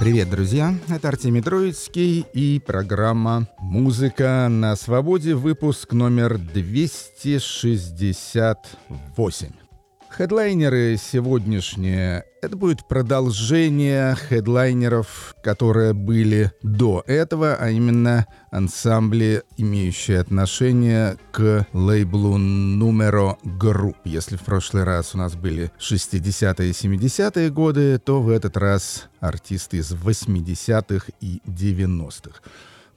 Привет, друзья! Это Артемий Троицкий и программа «Музыка на свободе», выпуск номер 268. Хедлайнеры сегодняшние — это будет продолжение хедлайнеров, которые были до этого, а именно ансамбли, имеющие отношение к лейблу Numero Group. Если в прошлый раз у нас были 60-е и 70-е годы, то в этот раз артисты из 80-х и 90-х.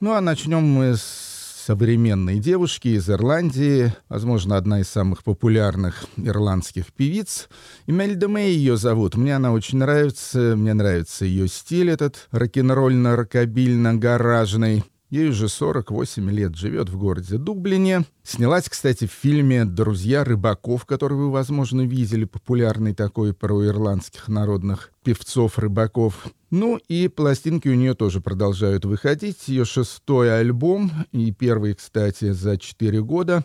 Ну а начнем мы с современной девушки из Ирландии, возможно, одна из самых популярных ирландских певиц. Имельда Мэй ее зовут. Мне она очень нравится. Мне нравится ее стиль этот рок-н-ролльно-рокобильно-гаражный. Ей уже 48 лет, живет в городе Дублине. Снялась, кстати, в фильме «Друзья рыбаков», который вы, возможно, видели, популярный такой про ирландских народных певцов-рыбаков. Ну и пластинки у нее тоже продолжают выходить. Ее шестой альбом, и первый, кстати, за 4 года,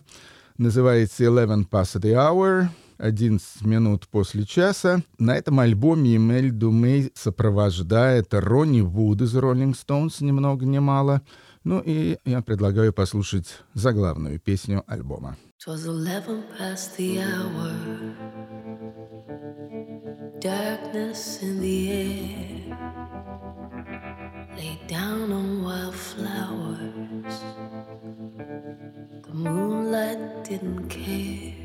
называется «Eleven Past the Hour», 11 минут после часа. На этом альбоме Эмель Думей сопровождает Ронни Вуд из Rolling Stones, ни много ни мало. Ну и я предлагаю послушать заглавную песню альбома. Laid down on wildflowers The moonlight didn't care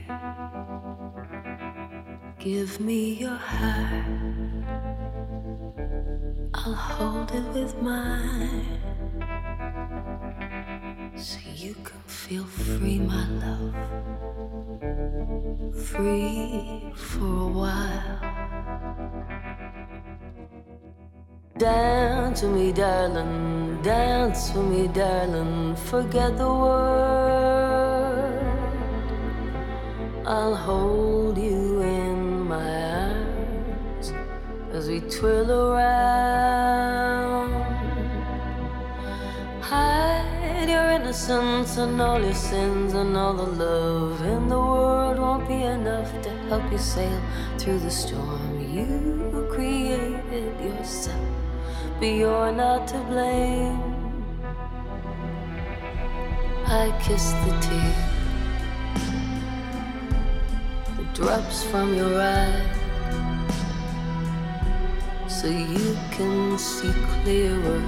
Give me your heart I'll hold it with mine so you can feel free, my love. Free for a while. Dance with me, darling. Dance with me, darling. Forget the world. I'll hold you in my arms as we twirl around. Hide your innocence and all your sins and all the love in the world won't be enough to help you sail through the storm. You created yourself, but you're not to blame. I kiss the tear drops from your eye so you can see clearer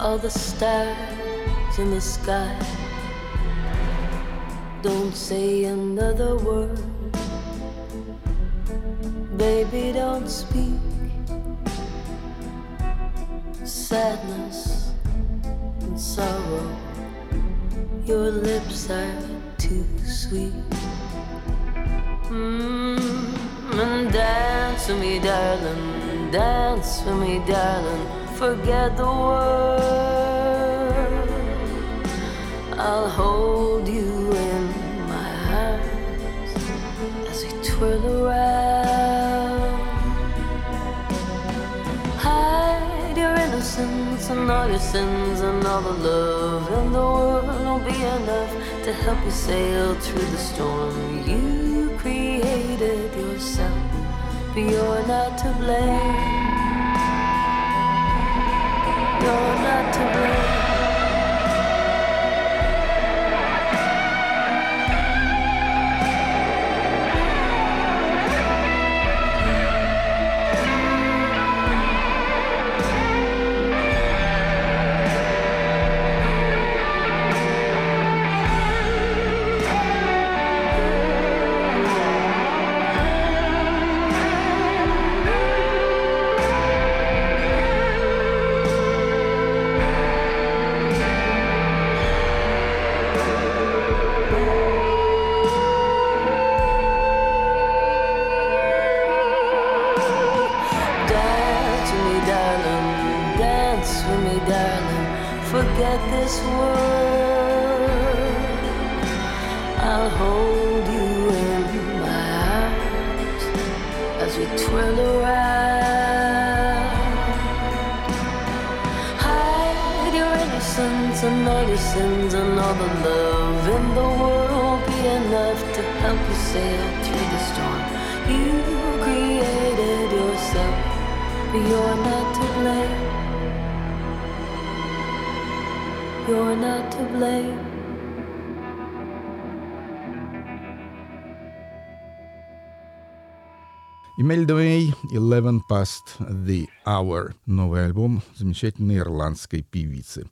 all the stars in the sky. Don't say another word, baby, don't speak. Sadness and sorrow, your lips are too sweet. Mm, and dance with me, darling, dance with me, darling forget the world. I'll hold you in my arms as we twirl around. Hide your innocence and all your sins and all the love in the world will be enough to help you sail through the storm. You but you're not to blame you're not to blame. Many sins and all the love in the world be enough to help you sail through the storm. You created yourself, but you're not to blame. You're not to blame. Imelda May, Eleven Past the Hour. Новый альбом замечательной ирландской певицы.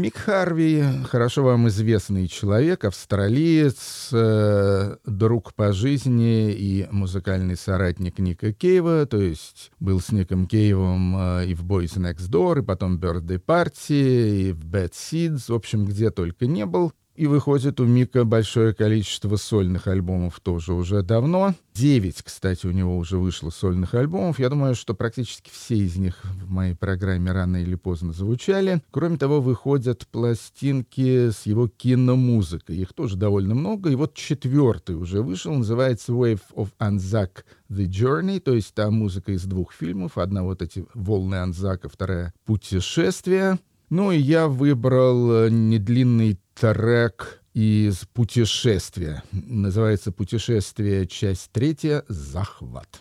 Мик Харви, хорошо вам известный человек, австралиец, э, друг по жизни и музыкальный соратник Ника Кейва, то есть был с Ником Кейвом э, и в Boys Next Door, и потом Birthday Party, и в Bad Seeds, в общем, где только не был. И выходит у Мика большое количество сольных альбомов тоже уже давно. Девять, кстати, у него уже вышло сольных альбомов. Я думаю, что практически все из них в моей программе рано или поздно звучали. Кроме того, выходят пластинки с его киномузыкой. Их тоже довольно много. И вот четвертый уже вышел, называется Wave of Anzac The Journey, то есть та музыка из двух фильмов. Одна вот эти «Волны Анзака», вторая «Путешествие». Ну и я выбрал э, недлинный трек из путешествия. Называется «Путешествие. Часть третья. Захват».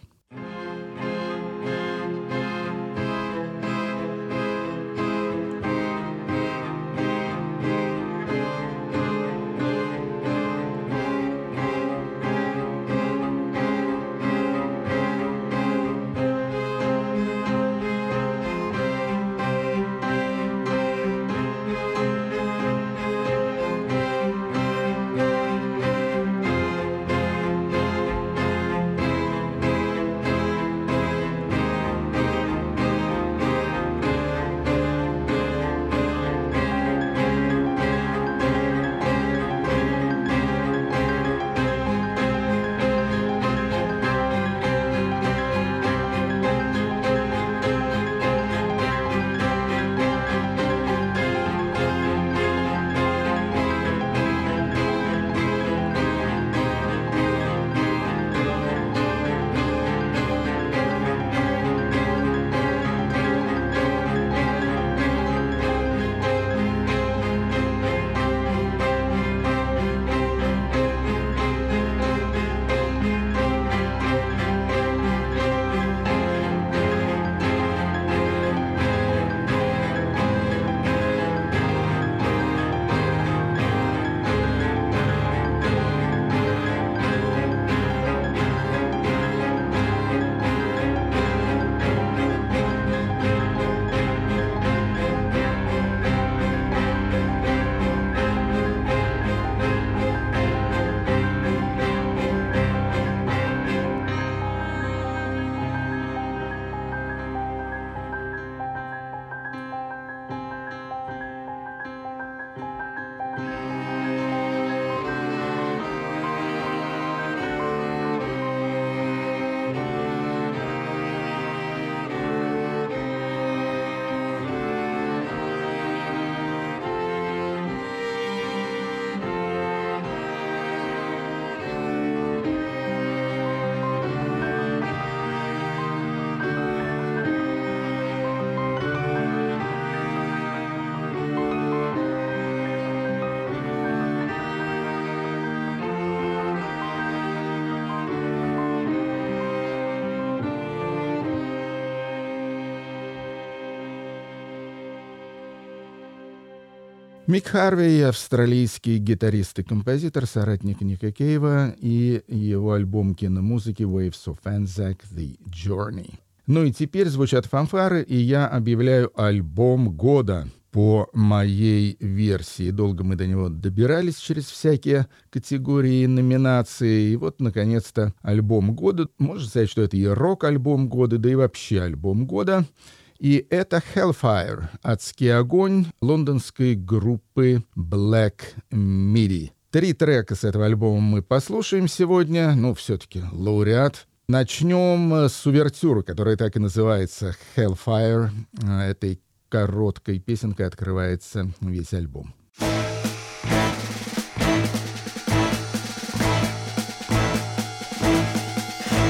Мик Харви — австралийский гитарист и композитор, соратник Ника Кейва и его альбом киномузыки «Waves of Anzac — The Journey». Ну и теперь звучат фанфары, и я объявляю альбом года по моей версии. Долго мы до него добирались через всякие категории номинации. И вот, наконец-то, альбом года. Можно сказать, что это и рок-альбом года, да и вообще альбом года — и это Hellfire, адский огонь лондонской группы Black Midi. Три трека с этого альбома мы послушаем сегодня, ну, все-таки лауреат. Начнем с увертюры, которая так и называется Hellfire. Этой короткой песенкой открывается весь альбом.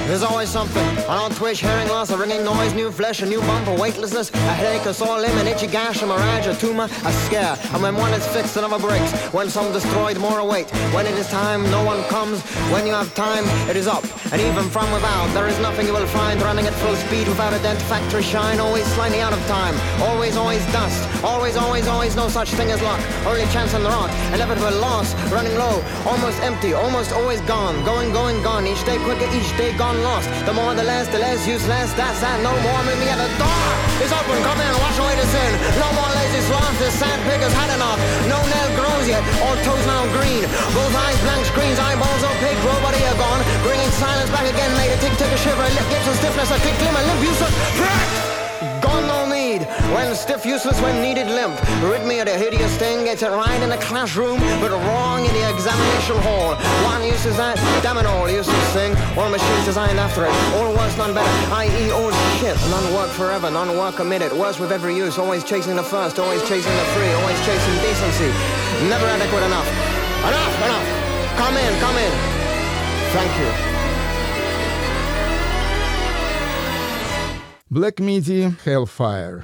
There's always something. An old twitch, hearing loss, a ringing noise, new flesh, a new bump, a weightlessness, a headache, a sore limb, an itchy gash, a mirage, a tumor, a scare. And when one is fixed, another breaks. When some destroyed, more await. When it is time, no one comes. When you have time, it is up. And even from without, there is nothing you will find running at full speed without a dent factory shine. Always slightly out of time. Always, always dust. Always, always, always no such thing as luck. Only chance on the rock. Inevitable loss. Running low. Almost empty. Almost always gone. Going, going, gone. Each day quicker, each day gone lost. The more, the less, the less useless. That's that. No more. Me at the door. It's open. Come in. Wash away the sin. No more lazy sloth. This sand has had enough. No nail grows yet. All toes now green. Both eyes blank screens. Eyeballs opaque. Nobody are gone. Bringing silence back again. Made a tick, tick, a shiver. A lip, lips, a stiffness. A tick, glimmer. Limp, useless. Gone no need. When stiff, useless, when needed, limp. Of the hideous thing. Gets it right in the classroom, but wrong in the examination hall. One uses that, damn it all, useless thing. All machines designed after it. All worse, none better. I.e. old shit. None work forever, none work committed. Worse with every use. Always chasing the first, always chasing the free, always chasing decency. Never adequate enough. Enough, enough. Come in, come in. Thank you. Black Midi Hellfire.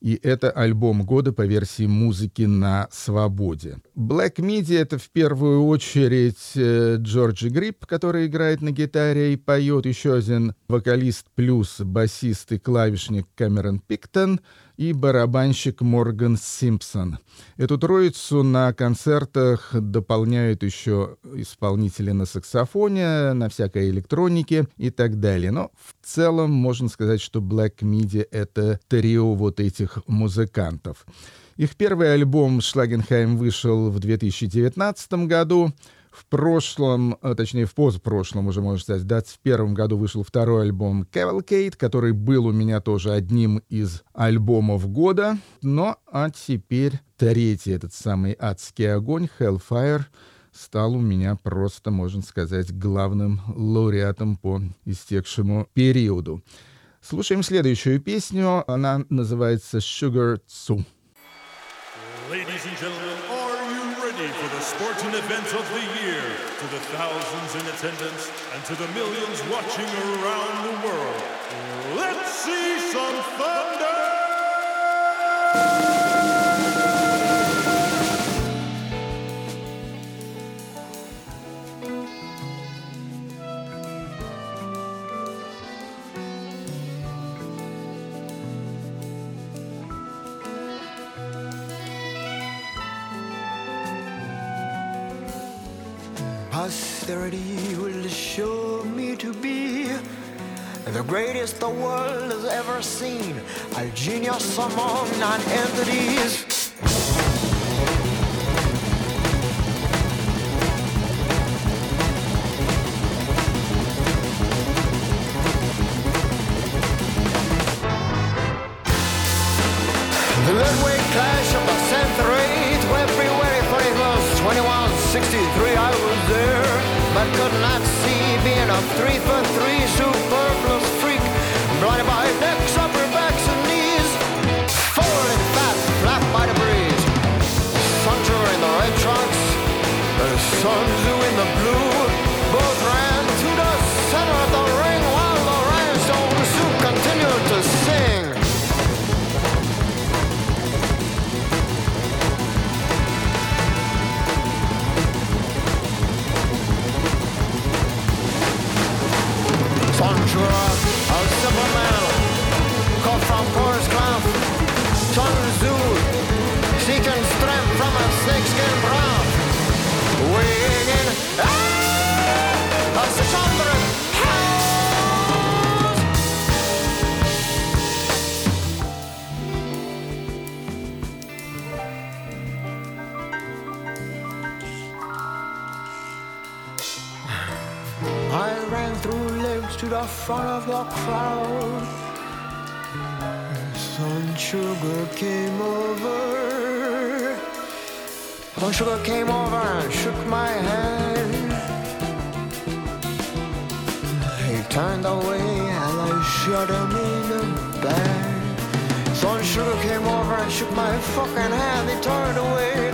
И это альбом года по версии музыки на свободе. Black Midi — это в первую очередь э, Джорджи Грипп, который играет на гитаре и поет, еще один вокалист плюс басист и клавишник Кэмерон Пиктон — и барабанщик Морган Симпсон. Эту троицу на концертах дополняют еще исполнители на саксофоне, на всякой электронике и так далее. Но в целом можно сказать, что Black Midi — это трио вот этих музыкантов. Их первый альбом «Шлагенхайм» вышел в 2019 году. В прошлом, а, точнее в позапрошлом уже, можно сказать, в 2021 году вышел второй альбом Cavalcade, который был у меня тоже одним из альбомов года. Но а теперь третий этот самый адский огонь, Hellfire, стал у меня просто, можно сказать, главным лауреатом по истекшему периоду. Слушаем следующую песню. Она называется «Sugar Tzu». For the sporting event of the year, to the thousands in attendance and to the millions watching around the world. Let's see some thunder! Posterity will show me to be the greatest the world has ever seen, a genius among non-entities. The Ludwig clash of the century, February 31st, 2163, I was there, on 3 for 3 to the front of the crowd. Sun Sugar came over. Sun Sugar came over and shook my hand. He turned away and I shot him in the back. Sun Sugar came over and shook my fucking hand. He turned away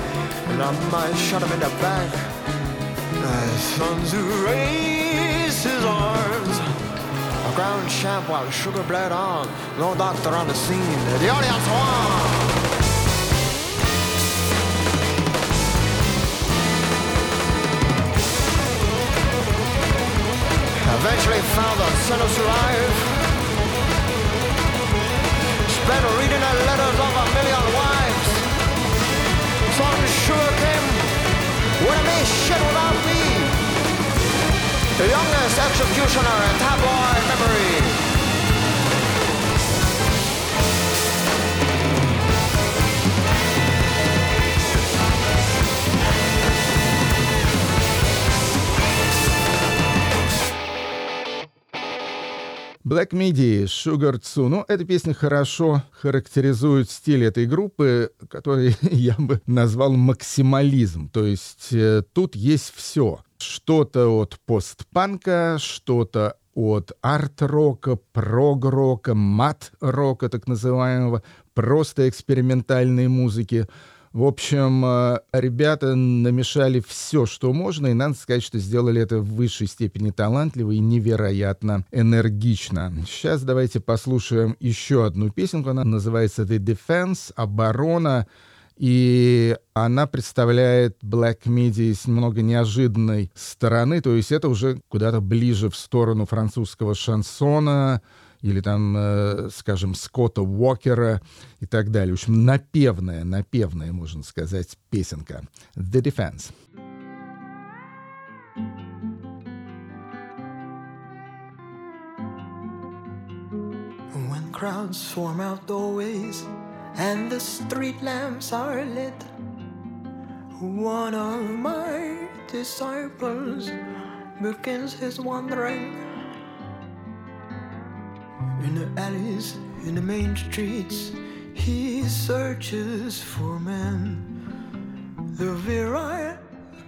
and I might shot him in the back. Sun raised his arms, ground champ while sugar bled on. No doctor on the scene. The audience won. Eventually found the sinners alive. Spent reading the letters of a million wives. Some sure came with a shit without me. The youngest executioner in tabloid memory. Black Midi, Sugar Tzu. Ну, эта песня хорошо характеризует стиль этой группы, который я бы назвал максимализм. То есть э, тут есть все. Что-то от постпанка, что-то от арт-рока, прог-рока, мат-рока так называемого, просто экспериментальной музыки. В общем, э, ребята намешали все, что можно, и надо сказать, что сделали это в высшей степени талантливо и невероятно энергично. Сейчас давайте послушаем еще одну песенку. Она называется «The Defense», «Оборона». И она представляет Black Midi с немного неожиданной стороны, то есть это уже куда-то ближе в сторону французского шансона, или там, э, скажем, Скотта Уокера и так далее. В общем, напевная, напевная, можно сказать, песенка. The Defense. When crowds swarm out doorways and the street lamps are lit, one of my disciples begins his wandering in the alleys, in the main streets, he searches for men. The virile,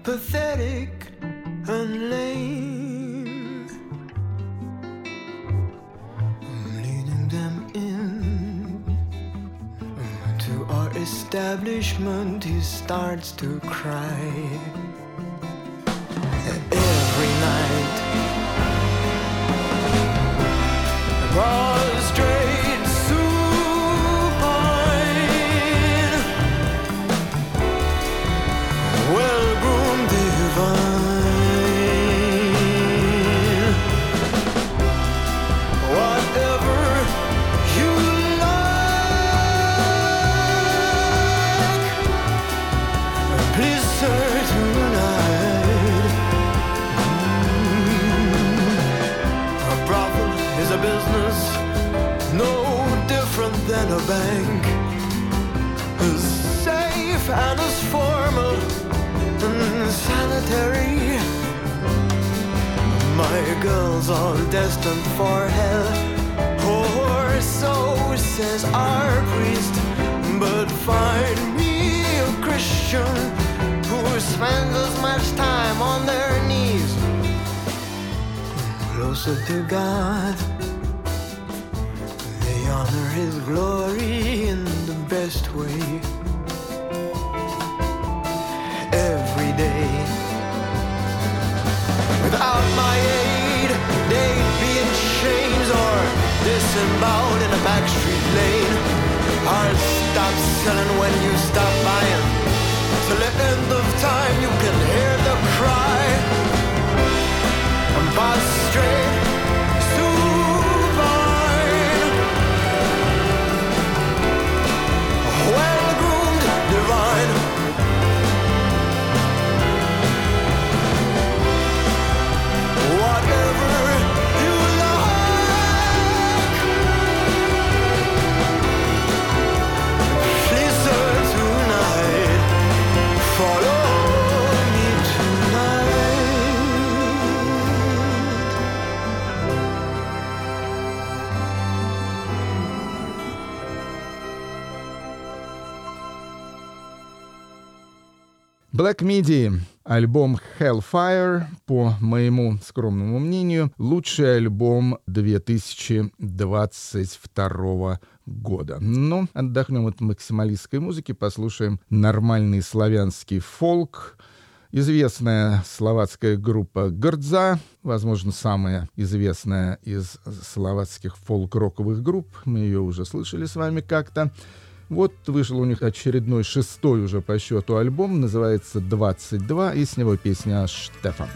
pathetic, and lame. Establishment, he starts to cry. Every night prostrate bank. As safe and as formal and sanitary. My girls all destined for hell, or so says our priest. But find me a Christian who spends as much time on their knees closer to God. Honor His glory in the best way. Every day. Without my aid, they'd be in chains or disemboweled in a backstreet lane. I'll stop selling when you stop buying. Till the end of time, you can hear the cry. I'm prostrate, Black Midi, альбом Hellfire, по моему скромному мнению, лучший альбом 2022 года. Но отдохнем от максималистской музыки, послушаем нормальный славянский фолк. Известная словацкая группа «Гордза», возможно, самая известная из словацких фолк-роковых групп. Мы ее уже слышали с вами как-то. Вот вышел у них очередной шестой уже по счету альбом, называется «22», и с него песня «Штефан».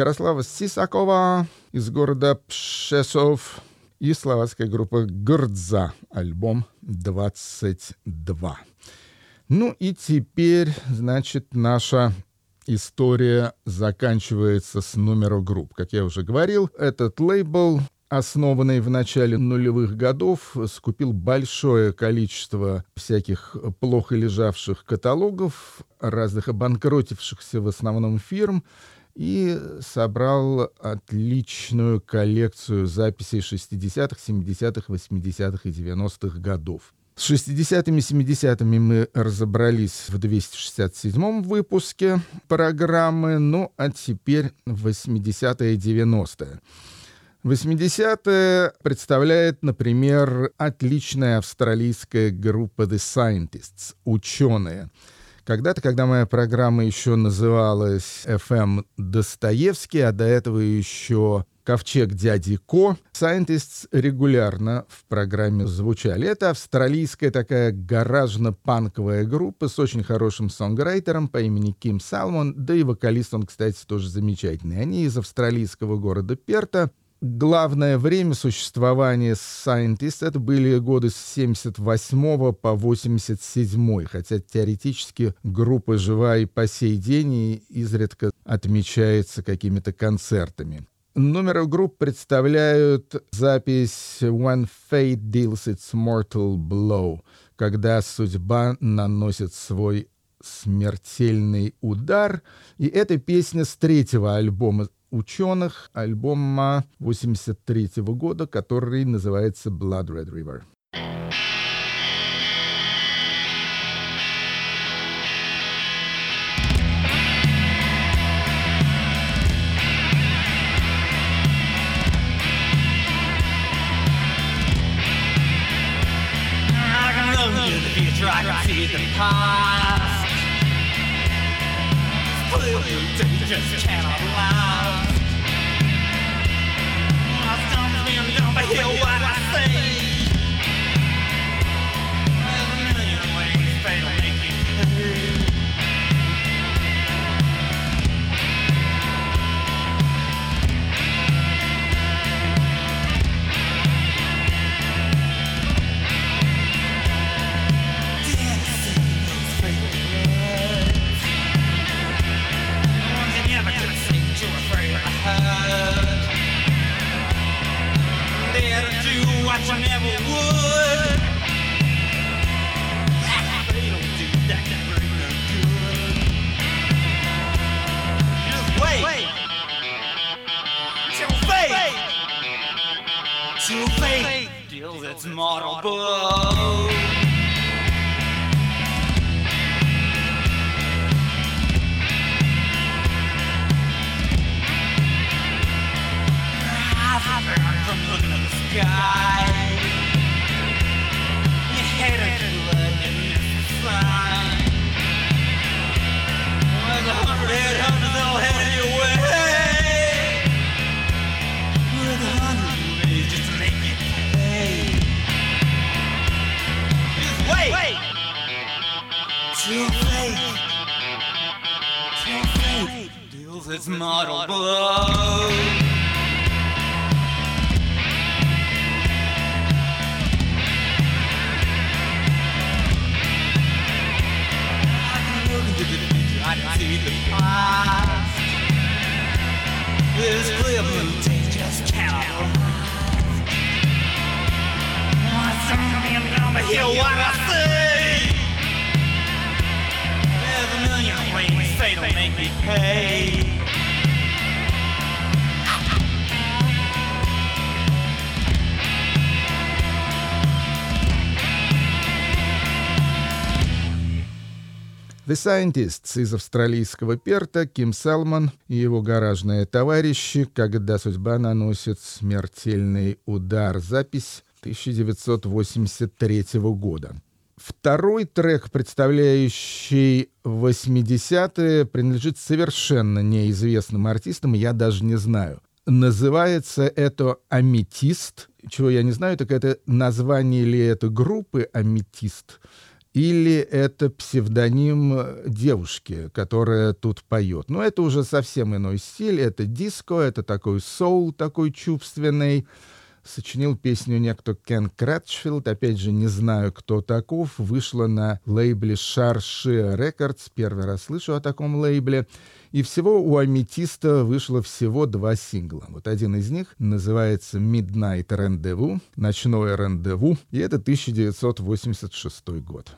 Ярослава Сисакова из города Пшесов и словацкая группа Гордза, альбом 22. Ну и теперь, значит, наша история заканчивается с номера групп. Как я уже говорил, этот лейбл основанный в начале нулевых годов, скупил большое количество всяких плохо лежавших каталогов разных обанкротившихся в основном фирм и собрал отличную коллекцию записей 60-х, 70-х, 80-х и 90-х годов. С 60-ми, 70-ми мы разобрались в 267-м выпуске программы, ну а теперь 80-е и 90-е. 80-е представляет, например, отличная австралийская группа The Scientists, ученые — когда-то, когда моя программа еще называлась FM Достоевский, а до этого еще Ковчег дяди Ко. Scientists регулярно в программе звучали. Это австралийская такая гаражно-панковая группа с очень хорошим сонграйтером по имени Ким Салмон, да и вокалист он, кстати, тоже замечательный. Они из австралийского города Перта, главное время существования Scientist это были годы с 78 по 87, хотя теоретически группа жива и по сей день и изредка отмечается какими-то концертами. Номер групп представляют запись «When Fate Deals Its Mortal Blow», когда судьба наносит свой смертельный удар. И эта песня с третьего альбома ученых альбома 83 -го года, который называется Blood Red River. I can see the pie. I stomped down the hill. Pay. The Scientists из австралийского Перта, Ким Салман и его гаражные товарищи, когда судьба наносит смертельный удар. Запись 1983 года. Второй трек, представляющий 80-е, принадлежит совершенно неизвестным артистам, я даже не знаю. Называется это «Аметист». Чего я не знаю, так это название ли это группы «Аметист», или это псевдоним девушки, которая тут поет. Но это уже совсем иной стиль, это диско, это такой соул такой чувственный. Сочинил песню некто Кен Кратчфилд, опять же, не знаю, кто таков, вышла на лейбле Шарши Рекордс, первый раз слышу о таком лейбле. И всего у Аметиста вышло всего два сингла. Вот один из них называется Midnight Rendezvous, ночное рандеву, и это 1986 год.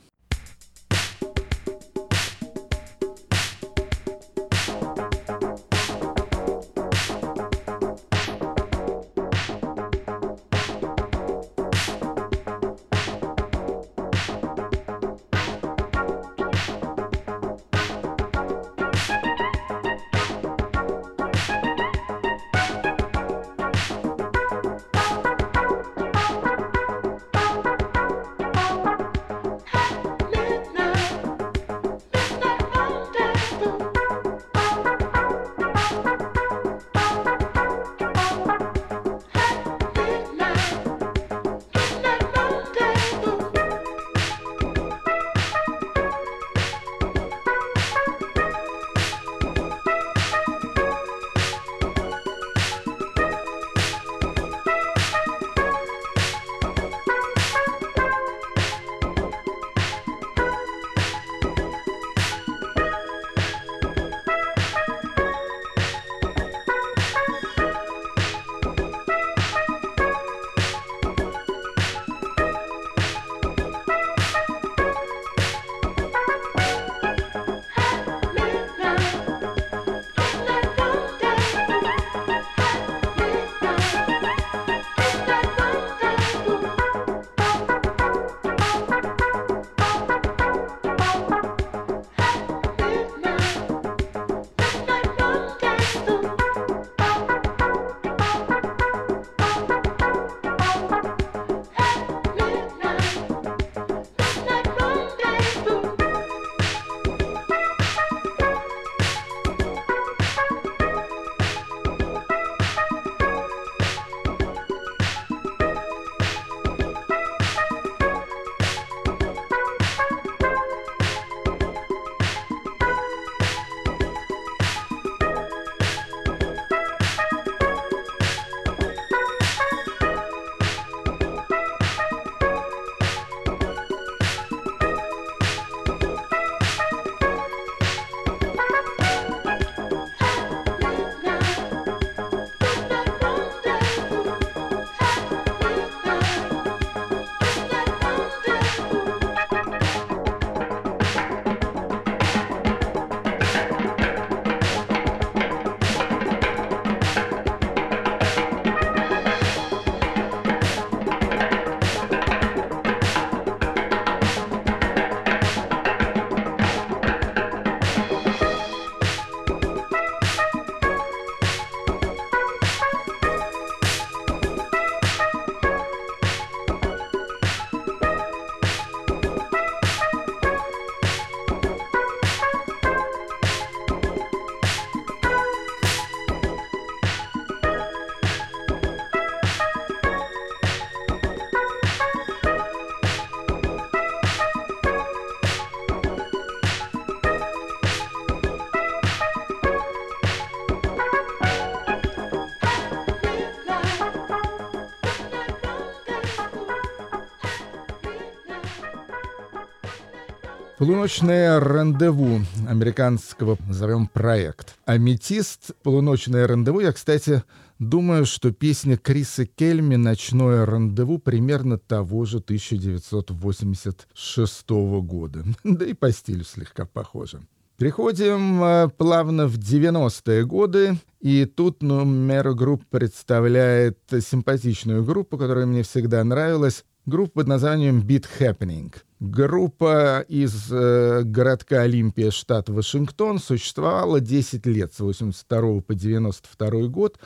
Полуночное рандеву американского, назовем, проект. Аметист, полуночное рандеву. Я, кстати, думаю, что песня Криса Кельми «Ночное рандеву» примерно того же 1986 года. Да и по стилю слегка похоже. Приходим э, плавно в 90-е годы, и тут Numero Group представляет симпатичную группу, которая мне всегда нравилась. Группа под названием Beat Happening. Группа из э, городка Олимпия, штат Вашингтон, существовала 10 лет, с 82 по 92 год.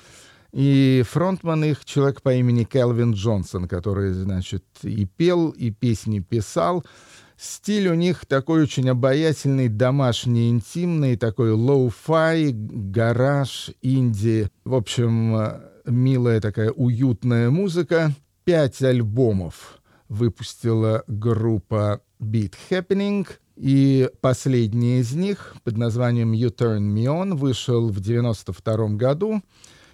И фронтман их человек по имени Келвин Джонсон, который, значит, и пел, и песни писал. Стиль у них такой очень обаятельный, домашний, интимный, такой lo-fi, гараж, инди. В общем, э, милая такая уютная музыка. Пять альбомов выпустила группа Beat Happening. И последний из них под названием You Turn Me On вышел в 92 году.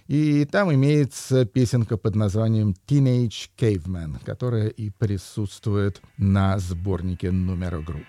И там имеется песенка под названием Teenage Caveman, которая и присутствует на сборнике номера групп.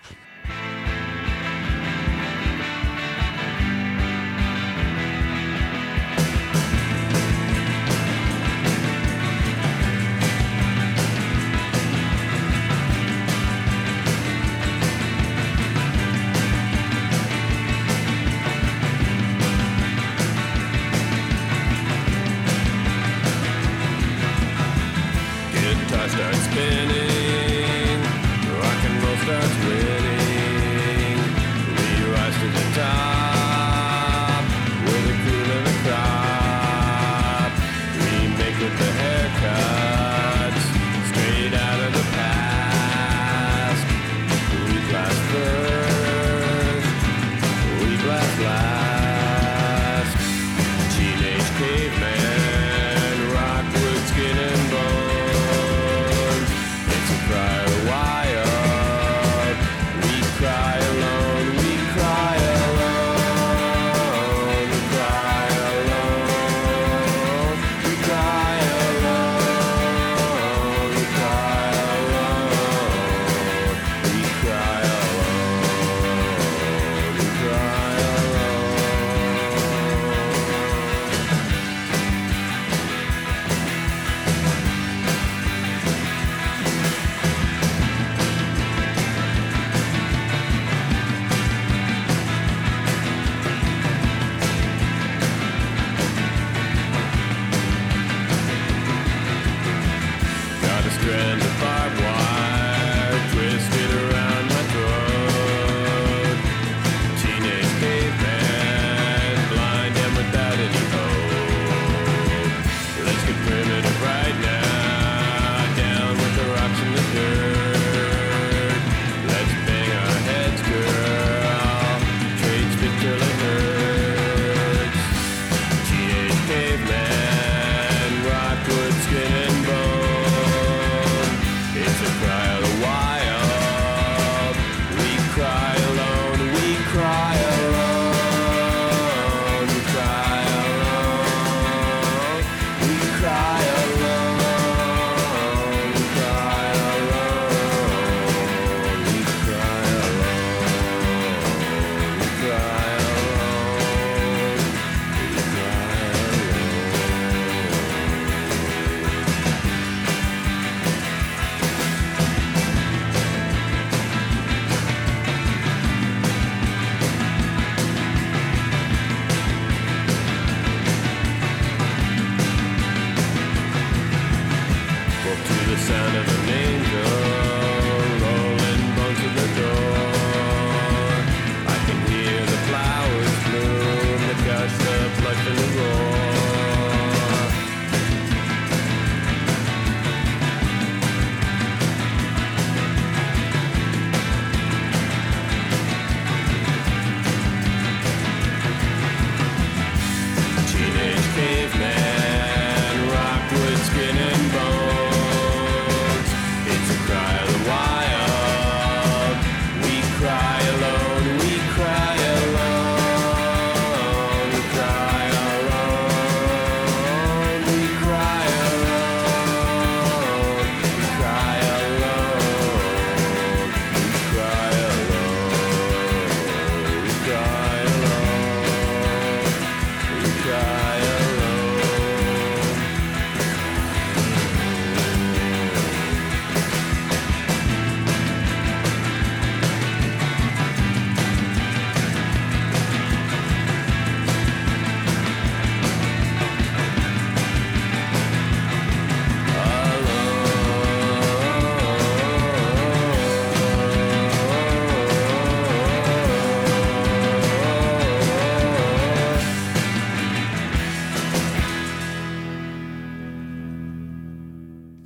with the head.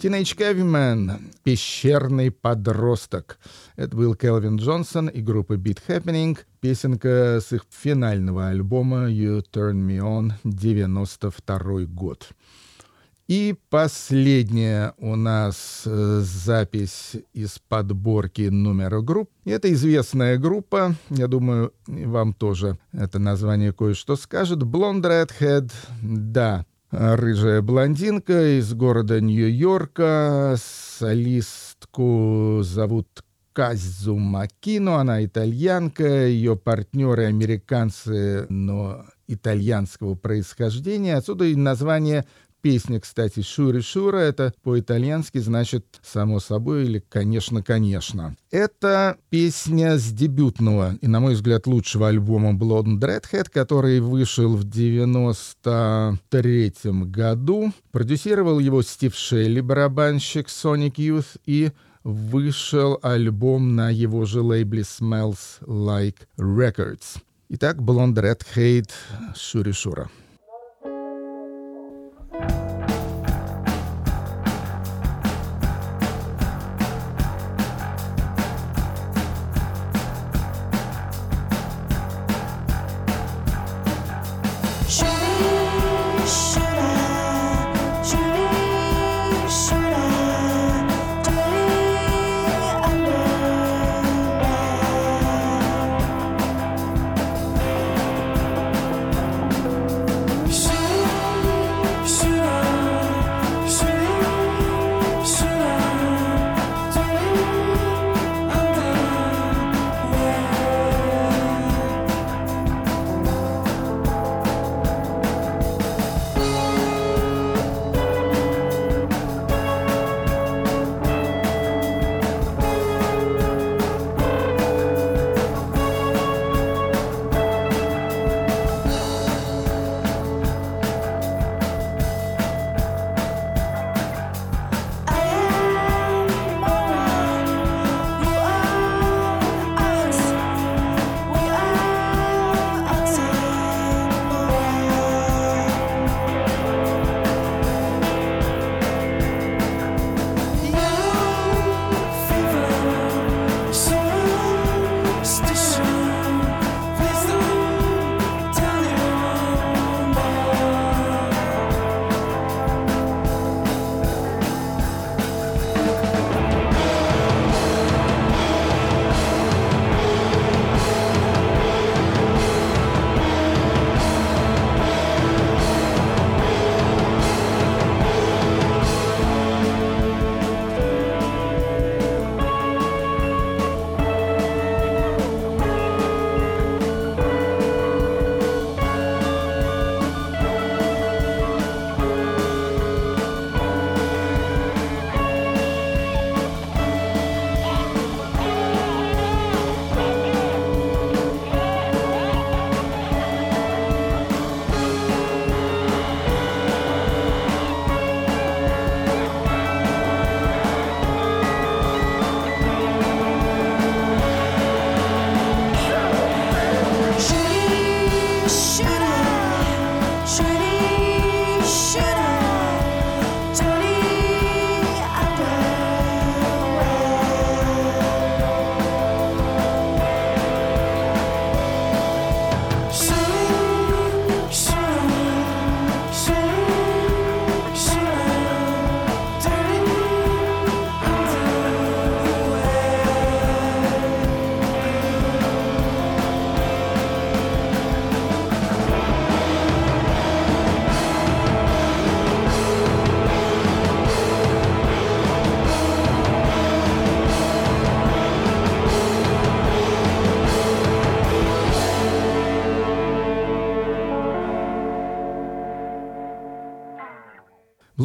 Teenage Caveman — «Пещерный подросток». Это был Келвин Джонсон и группа Beat Happening. Песенка с их финального альбома «You Turn Me On» 92 год. И последняя у нас э, запись из подборки номера групп. Это известная группа, я думаю, вам тоже это название кое-что скажет. Blonde Redhead, да, рыжая блондинка из города Нью-Йорка. Солистку зовут Казу Макино, она итальянка, ее партнеры американцы, но итальянского происхождения. Отсюда и название Песня, кстати, «Шури Шура» — это по-итальянски значит «само собой» или «конечно, конечно». Это песня с дебютного и, на мой взгляд, лучшего альбома Blonde Redhead, который вышел в 93 году. Продюсировал его Стив Шелли, барабанщик Sonic Youth, и вышел альбом на его же лейбле Smells Like Records. Итак, Blonde Redhead «Шури Шура».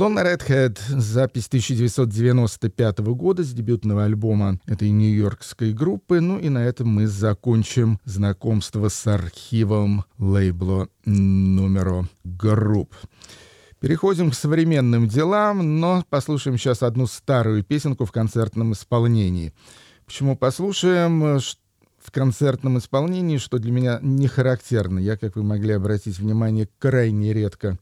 Лона Redhead, запись 1995 года с дебютного альбома этой нью-йоркской группы. Ну и на этом мы закончим знакомство с архивом лейбла номера групп. Переходим к современным делам, но послушаем сейчас одну старую песенку в концертном исполнении. Почему послушаем? в концертном исполнении, что для меня не характерно. Я, как вы могли обратить внимание, крайне редко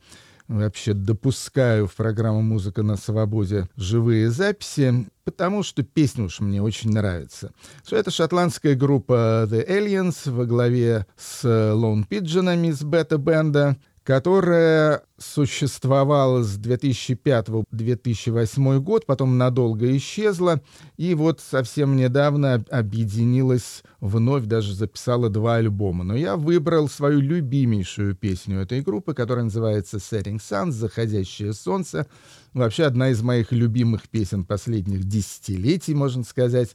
вообще допускаю в программу «Музыка на свободе» живые записи, потому что песня уж мне очень нравится. Что это шотландская группа The Aliens во главе с Lone Pigeonами из бета-бенда которая существовала с 2005-2008 год, потом надолго исчезла, и вот совсем недавно объединилась вновь, даже записала два альбома. Но я выбрал свою любимейшую песню этой группы, которая называется «Setting Sun», «Заходящее солнце». Вообще одна из моих любимых песен последних десятилетий, можно сказать.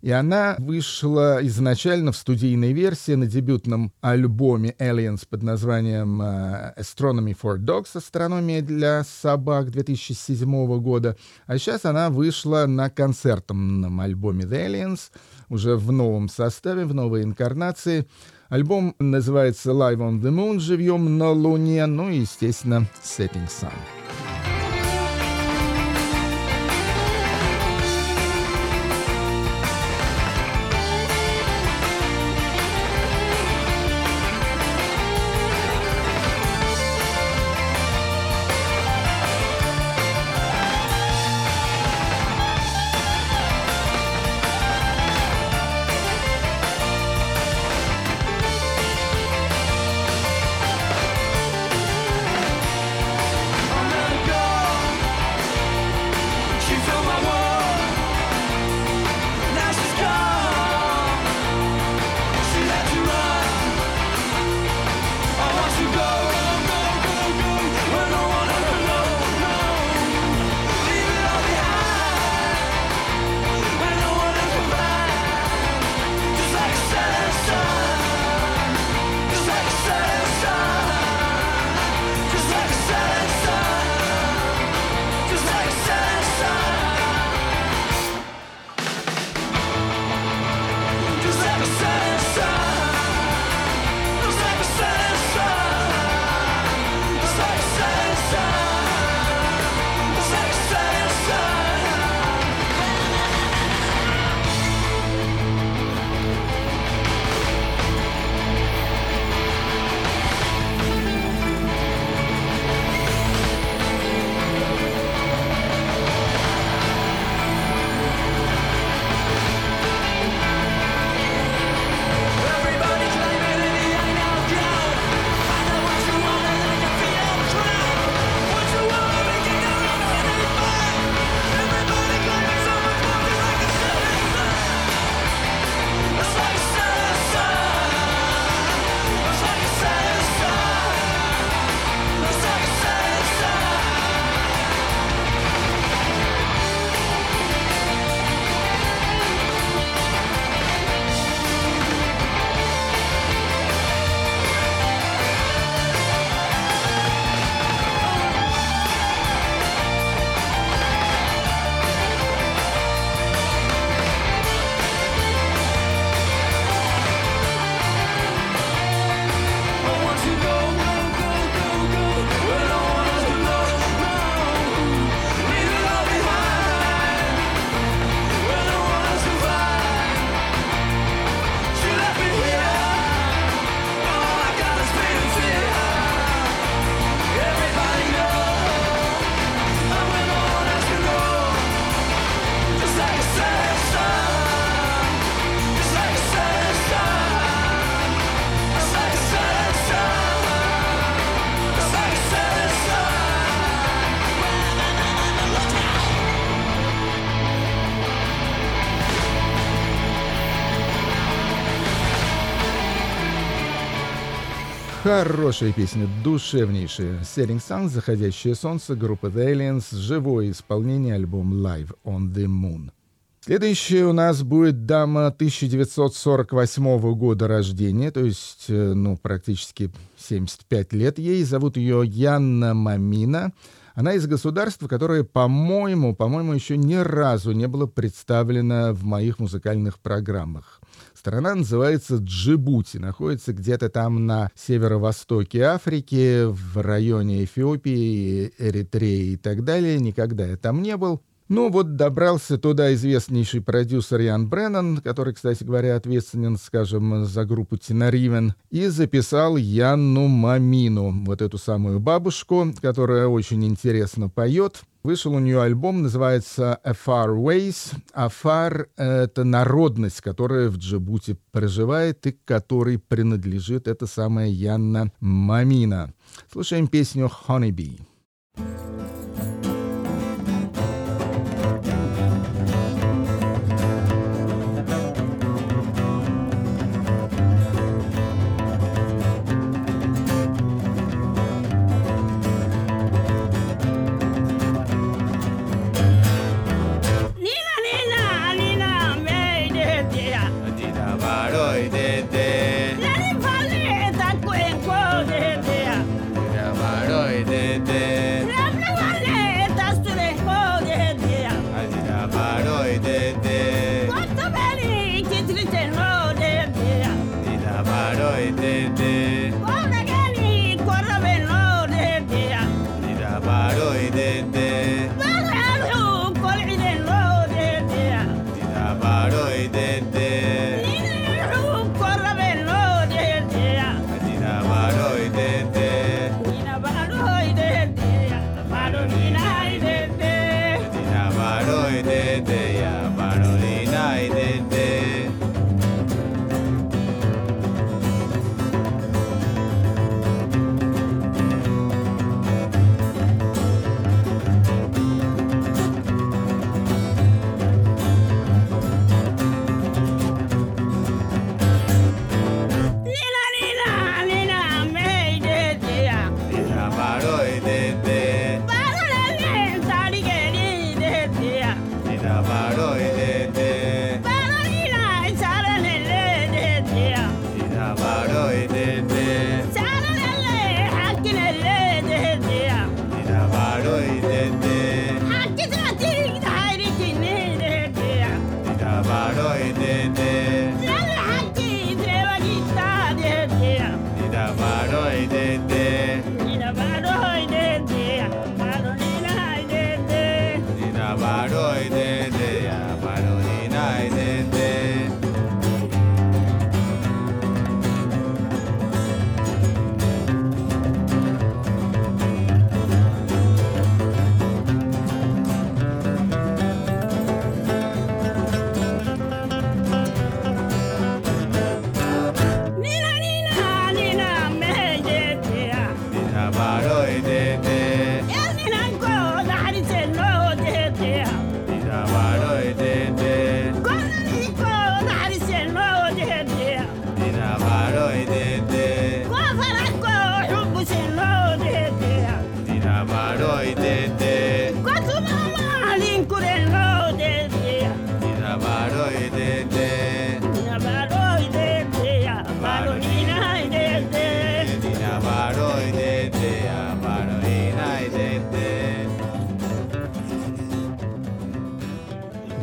И она вышла изначально в студийной версии на дебютном альбоме Aliens под названием uh, Astronomy for Dogs, астрономия для собак 2007 года. А сейчас она вышла на концертном альбоме The Aliens, уже в новом составе, в новой инкарнации. Альбом называется Live on the Moon, живьем на Луне, ну и, естественно, Setting Sun. Хорошая песня, душевнейшая. Setting Sun, Заходящее солнце, группа The Aliens, живое исполнение, альбом Live on the Moon. Следующая у нас будет дама 1948 года рождения, то есть, э, ну, практически 75 лет ей. Зовут ее Янна Мамина. Она из государства, которое, по-моему, по-моему, еще ни разу не было представлено в моих музыкальных программах. Страна называется Джибути, находится где-то там на северо-востоке Африки, в районе Эфиопии, Эритреи и так далее. Никогда я там не был. Ну вот добрался туда известнейший продюсер Ян Бреннан, который, кстати говоря, ответственен, скажем, за группу Тинаривен, и записал Янну Мамину, вот эту самую бабушку, которая очень интересно поет. Вышел у нее альбом, называется A Far Ways. Афар — это народность, которая в Джибути проживает и которой принадлежит эта самая Янна Мамина. Слушаем песню «Honeybee».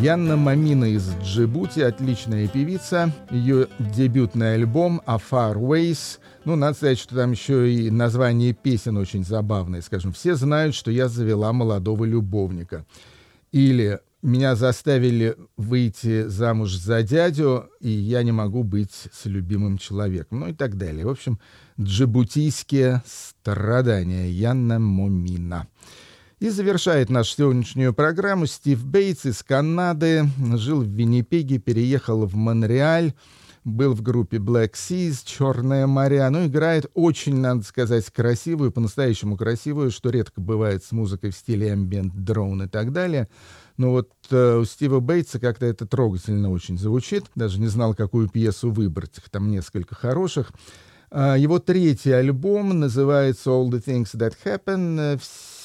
Янна Мамина из Джибути, отличная певица. Ее дебютный альбом «A Far Ways». Ну, надо сказать, что там еще и название песен очень забавное. Скажем, все знают, что я завела молодого любовника. Или меня заставили выйти замуж за дядю, и я не могу быть с любимым человеком. Ну и так далее. В общем, джибутийские страдания Янна Момина. И завершает нашу сегодняшнюю программу Стив Бейтс из Канады. Жил в Виннипеге, переехал в Монреаль. Был в группе Black Seas, Черное моря. Ну, играет очень, надо сказать, красивую, по-настоящему красивую, что редко бывает с музыкой в стиле ambient, дрон и так далее. Но вот э, у Стива Бейтса как-то это трогательно очень звучит. Даже не знал, какую пьесу выбрать. Их там несколько хороших. А, Его третий альбом называется All the Things That Happen.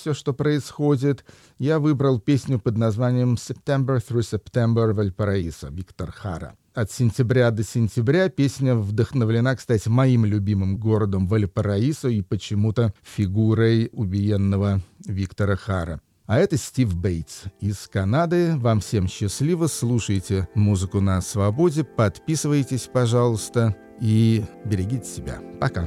Все, что происходит. Я выбрал песню под названием September Through September Вальпараисо Виктор Хара. От сентября до сентября песня вдохновлена, кстати, моим любимым городом Вальпараисо и почему-то фигурой убиенного Виктора Хара. А это Стив Бейтс из Канады. Вам всем счастливо. Слушайте музыку на свободе. Подписывайтесь, пожалуйста. И берегите себя. Пока.